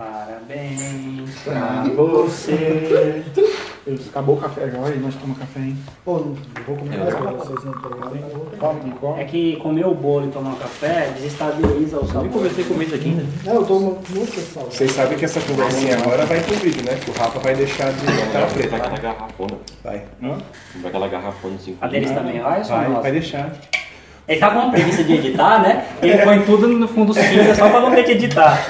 Parabéns pra você. Acabou o café agora e nós tomamos café, hein? Pô, não vou comer mais pra vocês não pegarem. Come, me come. É que comer o bolo e tomar café desestabiliza o Eu sabor. comecei a comer isso aqui ainda. Não, eu tô muito pessoal. Vocês sabem que essa conversinha agora vai pro vídeo, né? Que o Rafa vai deixar de tela Vai preta. aquela garrafona. Vai. Vai aquela garrafona assim. A deles também vai, só Vai, vai deixar. Ele tá com uma preguiça de editar, né? Ele põe tudo no fundo cinza só pra não ter que editar.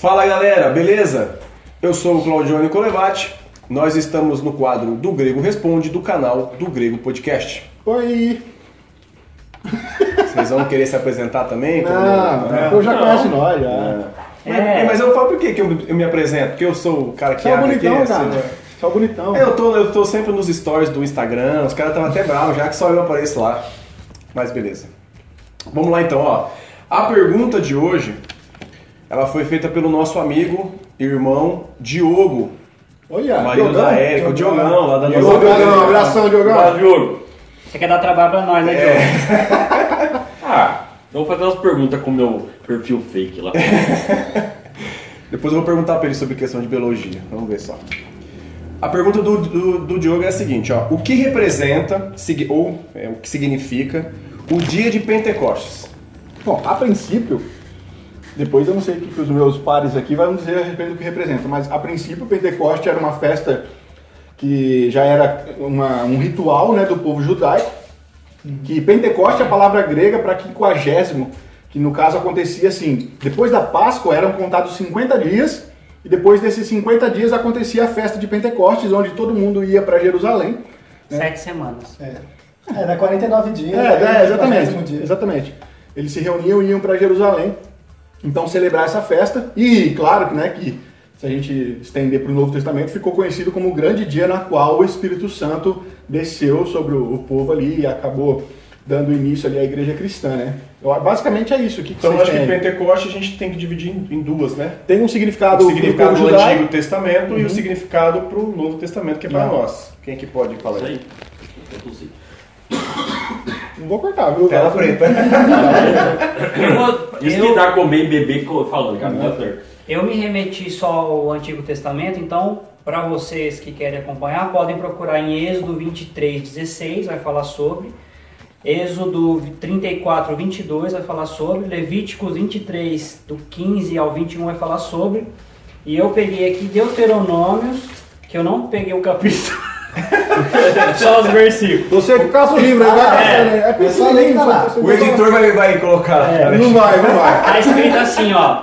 Fala galera, beleza? Eu sou o Claudione Colevati. Nós estamos no quadro do Grego Responde do canal do Grego Podcast. Oi! Vocês vão querer se apresentar também? Como- Não, É. eu já conhece nós, já. Mas, É. mas eu falo por que que eu, eu me apresento? Porque eu sou o cara que Só abre aqui. bonitão, assim, cara. né? Só bonitão. É, Eu tô, eu tô sempre nos stories do Instagram, os caras estavam até bravos já que só eu apareço lá. Mas beleza. Vamos lá então, ó. A pergunta de hoje, ela foi feita pelo nosso amigo, irmão Diogo, Olha, marido Diogão. da Érica, o Diogão, lá da Diogão, Diogão, abração, Diogão. Diogo. Você quer dar trabalho pra nós, né, Diogo? Ah, eu vou fazer umas perguntas com o meu perfil fake lá. Depois eu vou perguntar pra ele sobre questão de biologia. Vamos ver só. A pergunta do, do, do Diogo é a seguinte, ó. O que representa, ou é, o que significa, o dia de Pentecostes? Bom, a princípio, depois eu não sei o que, que os meus pares aqui vão dizer a respeito do que representa, mas a princípio o Pentecoste era uma festa que já era uma- um ritual né, do povo judaico, que Pentecoste é a palavra grega para quinquagésimo, que no caso acontecia assim, depois da Páscoa eram contados 50 dias, e depois desses 50 dias acontecia a festa de Pentecostes, onde todo mundo ia para Jerusalém, Sete semanas. É. Era 49 dias. é, é, exatamente. 40º dia. Exatamente. Eles se reuniam e iam para Jerusalém, então celebrar essa festa. E claro que, né, que se a gente estender para o Novo Testamento, ficou conhecido como o grande dia na qual o Espírito Santo desceu sobre o, povo ali e acabou dando início ali à igreja cristã, né? Eu- basicamente é isso. O que, que Então, acho que têm aí? Pentecoste a gente tem que dividir em, em duas, né? Tem um significado, O significado do judaico. Antigo Testamento e o significado para o Novo Testamento, que é para nós. Quem que pode falar Isso aí? aí. Eu tô assim. Não vou cortar, viu? Tela preta. Eu, vou, Isso eu- que dá comer e beber falando, cara, eu me remeti só ao Antigo Testamento, então, para vocês que querem acompanhar, podem procurar em Êxodo 23, 16, vai falar sobre. Êxodo 34, 22 vai falar sobre. Levíticos 23, do 15 ao 21 vai falar sobre. E eu peguei aqui Deuteronômios, que eu não peguei o capítulo. só os versículos. Você que caça o livro, vai Ah, caçando, é. é, é Pessoal, nem tá O editor vai, vai colocar. É, não vai, não vai. Tá escrito assim, ó,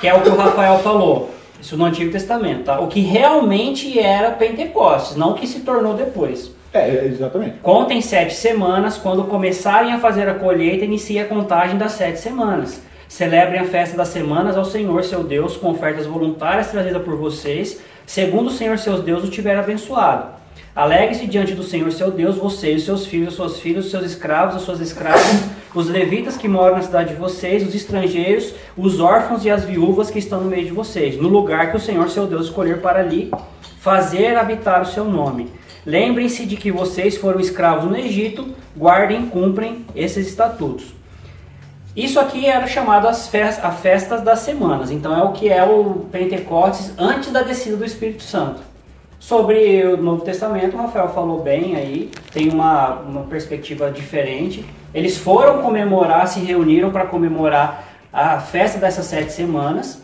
que é o que o Rafael falou. Isso no Antigo Testamento, tá? O que realmente era Pentecostes, não o que se tornou depois. É, é, exatamente. Contem sete semanas, quando começarem a fazer a colheita, inicie a contagem das sete semanas. Celebrem a festa das semanas ao Senhor seu Deus, com ofertas voluntárias trazidas por vocês, segundo o Senhor seu Deus o tiver abençoado. Alegre-se diante do Senhor seu Deus, você e os seus filhos, as suas filhas, os seus escravos, as suas escravas, os levitas que moram na cidade de vocês, os estrangeiros, os órfãos e as viúvas que estão no meio de vocês, no lugar que o Senhor seu Deus escolher para ali fazer habitar o seu nome. Lembrem-se de que vocês foram escravos no Egito, guardem e cumprem esses estatutos. Isso aqui era chamado as fes- a festas das semanas, então é o que é o Pentecostes antes da descida do Espírito Santo. Sobre o Novo Testamento, o Rafael falou bem aí, tem uma, uma perspectiva diferente. Eles foram comemorar, se reuniram para comemorar a festa dessas sete semanas,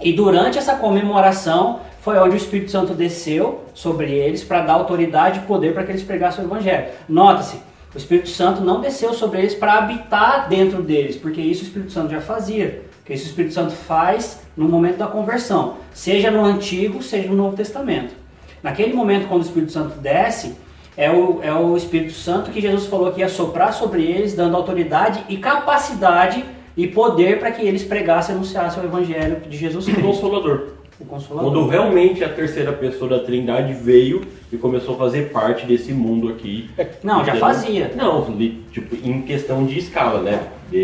e durante essa comemoração foi onde o Espírito Santo desceu sobre eles para dar autoridade e poder para que eles pregassem o Evangelho. Nota-se, o Espírito Santo não desceu sobre eles para habitar dentro deles, porque isso o Espírito Santo já fazia. Porque isso o Espírito Santo faz no momento da conversão, seja no Antigo, seja no Novo Testamento. Naquele momento, quando o Espírito Santo desce, é o, é o Espírito Santo que Jesus falou que ia soprar sobre eles, dando autoridade e capacidade e poder para que eles pregassem e anunciassem o Evangelho de Jesus O Cristo, Consolador. o Consolador. Quando realmente a terceira pessoa da Trindade veio e começou a fazer parte desse mundo aqui. Não, já fazia. Não, tipo, em questão de escala, né?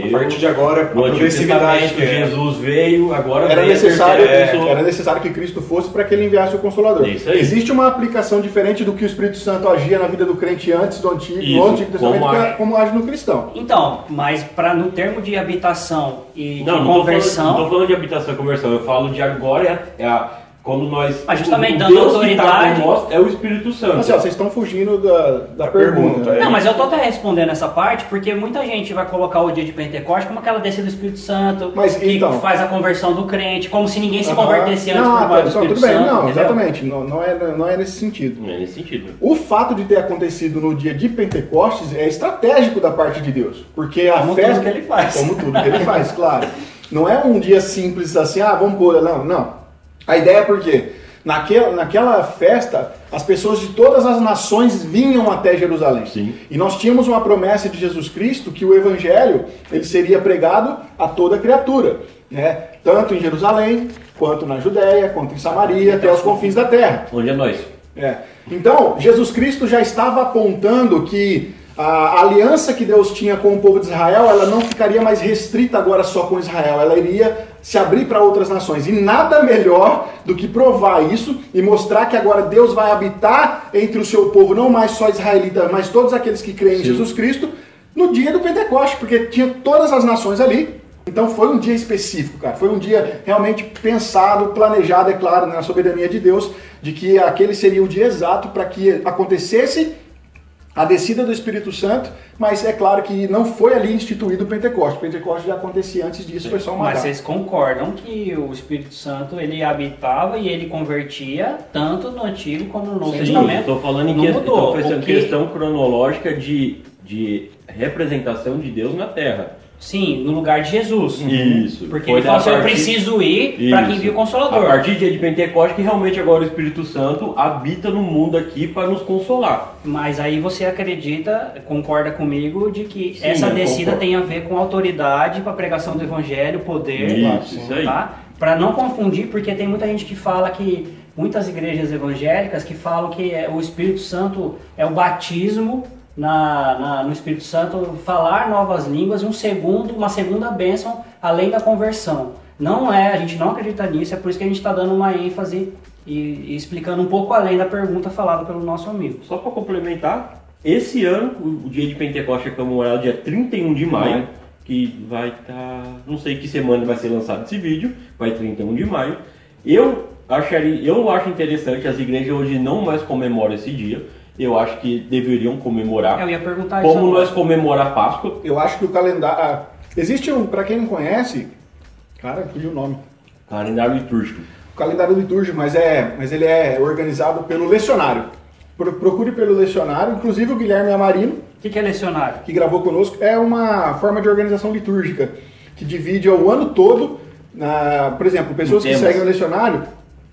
A partir de agora, a progressividade que é. Jesus veio, agora Era veio a necessário, pessoa. era necessário que Cristo fosse para que ele enviasse o Consolador. Isso aí. Existe uma aplicação diferente do que o Espírito Santo agia na vida do crente antes do Antigo, Isso, no Antigo Testamento, como que é- age. como age no cristão. Então, mas para no termo de habitação e Não, de não tô, conversão, falando, não tô falando de habitação e conversão, eu falo de agora é a, é a- quando nós. Mas justamente dando Deus autoridade- Que tá nós é o Espírito Santo. Assim, ó, vocês estão fugindo da, da Da pergunta. pergunta, é. Não, mas eu tô até respondendo essa parte porque muita gente vai colocar o dia de Pentecostes como aquela descida do Espírito Santo, Mas, que então- faz a conversão do crente, como se ninguém se convertesse antes não, por parte do Espírito tudo bem, Santo. não, entendeu? exatamente, não, não, é, não é nesse sentido. Não é nesse sentido. O fato de ter acontecido no dia de Pentecostes é estratégico da parte de Deus, porque a Como festa tudo que ele faz. como tudo que ele faz, claro. Não é um dia simples assim, ah, vamos pôr, não, não. A ideia é porque naquela, naquela festa as pessoas de todas as nações vinham até Jerusalém. Sim. E nós tínhamos uma promessa de Jesus Cristo que o evangelho ele seria pregado a toda criatura, né? Tanto em Jerusalém, quanto na Judéia, quanto em Samaria, até os confins da terra. Onde é nós? É. Então, Jesus Cristo já estava apontando que a aliança que Deus tinha com o povo de Israel, ela não ficaria mais restrita agora só com Israel, ela iria se abrir para outras nações. E nada melhor do que provar isso e mostrar que agora Deus vai habitar entre o seu povo, não mais só israelita, mas todos aqueles que creem em Jesus Cristo, no dia do Pentecoste, porque tinha todas as nações ali. Então foi um dia específico, cara. Foi um dia realmente pensado, planejado, é claro, na soberania de Deus, de que aquele seria o dia exato para que acontecesse a descida do Espírito Santo, mas é claro que não foi ali instituído o Pentecoste. O Pentecoste já acontecia antes disso, foi só uma Mas data. vocês concordam que o Espírito Santo ele habitava e ele convertia tanto no Antigo como no Novo Sim, Testamento? estou falando em Não questão, mudou. então, que- questão cronológica de, de representação de Deus na Terra. Sim, no lugar de Jesus. Isso. Porque ele falou assim, eu partir- preciso ir para que Isso. envie o A Consolador. partir do dia de Pentecoste que realmente agora o Espírito Santo habita no mundo aqui para nos consolar. Mas aí você acredita, concorda comigo, de que Sim, essa eu descida concordo. tem a ver com autoridade para pregação do Evangelho, poder, Isso, isso tá? Para não confundir, porque tem muita gente que fala que muitas igrejas evangélicas que falam que é- o Espírito Santo é o batismo na, na- no Espírito Santo, falar novas línguas e um segundo, uma segunda bênção além da conversão. Não é, a gente não acredita nisso, é por isso que a gente está dando uma ênfase e, e explicando um pouco além da pergunta falada pelo nosso amigo. Só para complementar, esse ano, o, o dia de Pentecoste é comemorado dia 31 de maio, que vai estar. não sei que semana vai ser lançado esse vídeo, vai 31 de maio. Eu acharia, eu acho interessante, as igrejas hoje não mais comemoram esse dia. Eu acho que deveriam comemorar. Eu ia perguntar isso Como agora. nós comemorar a Páscoa, Eu acho que o calendário... ah, Existe um, para quem não conhece... Cara, fugiu o nome. calendário litúrgico. o calendário litúrgico, mas, é, mas ele é organizado pelo lecionário. Pro- Procure pelo lecionário, inclusive o Guilherme Amarino, O que, que é lecionário? que gravou conosco, é uma forma de organização litúrgica que divide o ano todo. Na, por exemplo, pessoas que seguem o lecionário,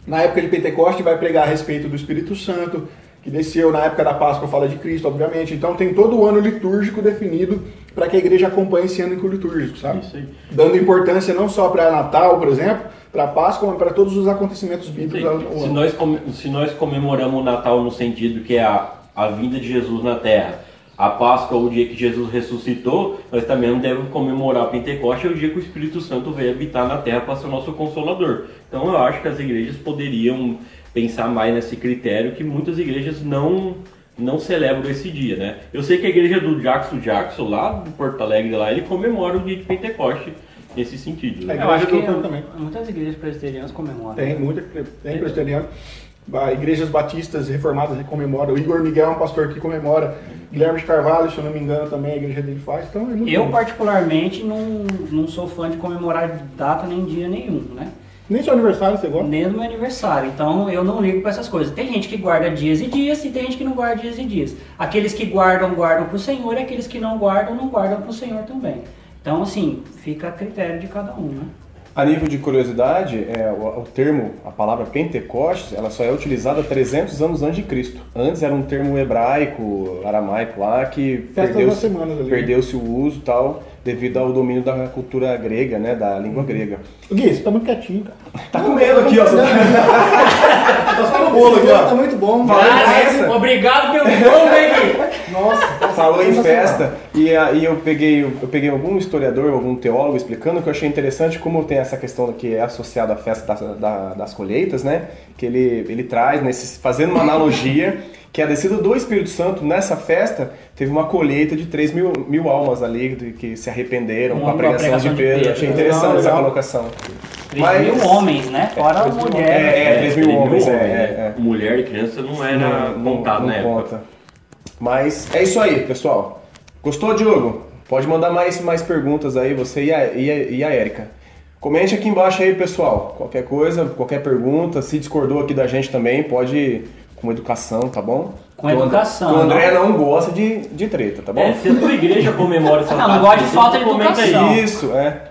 na época de Pentecoste, vai pregar a respeito do Espírito Santo, que desceu na época da Páscoa, fala de Cristo, obviamente. Então tem todo o ano litúrgico definido para que a igreja acompanhe esse ano litúrgico, sabe? Isso aí. Dando importância não só para Natal, por exemplo, para Páscoa, mas para todos os acontecimentos bíblicos. ao- Se nós, se nós comemoramos o Natal no sentido que é a, a vinda de Jesus na Terra, a Páscoa, o dia que Jesus ressuscitou, nós também devemos comemorar a Pentecoste, é o dia que o Espírito Santo veio habitar na Terra para ser o nosso consolador. Então eu acho que as igrejas poderiam pensar mais nesse critério que muitas igrejas não não celebram esse dia, né? Eu sei que a igreja do Jackson Jackson, lá do Porto Alegre, lá, ele comemora o dia de Pentecoste nesse sentido. né? É, Eu acho que igreja do também. muitas igrejas presbiterianas comemoram. Tem, muita, tem presbiteriano. Ba- Igrejas batistas reformadas comemoram. O Igor Miguel é um pastor que comemora. Guilherme de Carvalho, se eu não me engano, também a igreja dele faz. Então é muito Eu, bom. particularmente, não, não sou fã de comemorar data nem dia nenhum, né? Nem seu aniversário você gosta? Nem no meu aniversário. Então, eu não ligo pra essas coisas. Tem gente que guarda dias e dias e tem gente que não guarda dias e dias. Aqueles que guardam, guardam pro Senhor e aqueles que não guardam, não guardam pro Senhor também. Então, assim, fica a critério de cada um, né? A nível de curiosidade, é, o, o termo, a palavra Pentecostes, ela só é utilizada 300 anos antes de Cristo. Antes era um termo hebraico, aramaico lá, que perdeu-se né? perdeu-se o uso e tal, devido ao domínio da cultura grega, né, da língua grega. Gui, você tá muito quietinho, cara. Tá com medo aqui, ó. Tá só no bolo aqui, Tá ó. muito bom. Graças, obrigado pelo bom, Becky. Nossa, tá Falou em festa, e aí eu peguei, eu peguei algum historiador, algum teólogo explicando que eu achei interessante como tem essa questão que é associada à festa das, da- das colheitas, né? Que ele, ele traz, nesse, fazendo uma analogia, que a descida do Espírito Santo nessa festa teve uma colheita de 3 mil, mil almas ali que se arrependeram com a pregação, pregação de de Pedro. Pedro. Achei interessante Legal, essa colocação. 3 mil homens, né? Fora a três mil mulher. É, é, 3 mil homens, é, é, é. Mulher e criança não era contado não na época. conta. Mas é isso aí, pessoal. Gostou, Diogo? Pode mandar mais, mais perguntas aí, você e a, e, a, e a Erika. Comente aqui embaixo aí, pessoal. Qualquer coisa, qualquer pergunta, se discordou aqui da gente também, pode ir com educação, tá bom? Com educação, O André não gosta de, de treta, tá bom? É, se a tua igreja comemora essa Não, não gosto de você falta de comenta aí. educação. Isso, é.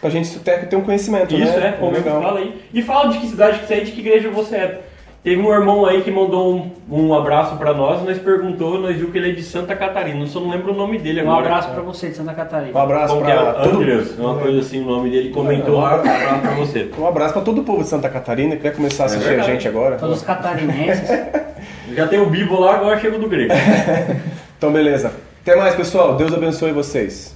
Pra gente ter, ter um conhecimento, Isso, né? é, comenta, legal. fala aí. E fala de que cidade que você é e de que igreja você é. Teve um irmão aí que mandou um, um abraço pra nós, nós perguntou, nós viu que ele é de Santa Catarina, só não lembro o nome dele Um agora. abraço pra você de Santa Catarina. Um abraço que é? Andreas, uma coisa assim, o nome dele comentou lá, um abraço pra você. Um abraço pra todo o povo de Santa Catarina que vai começar a assistir a verdade. gente agora. Todos os catarinenses. Já tem o Bibo lá, agora chega do grego. Então, beleza. Até mais, pessoal. Deus abençoe vocês.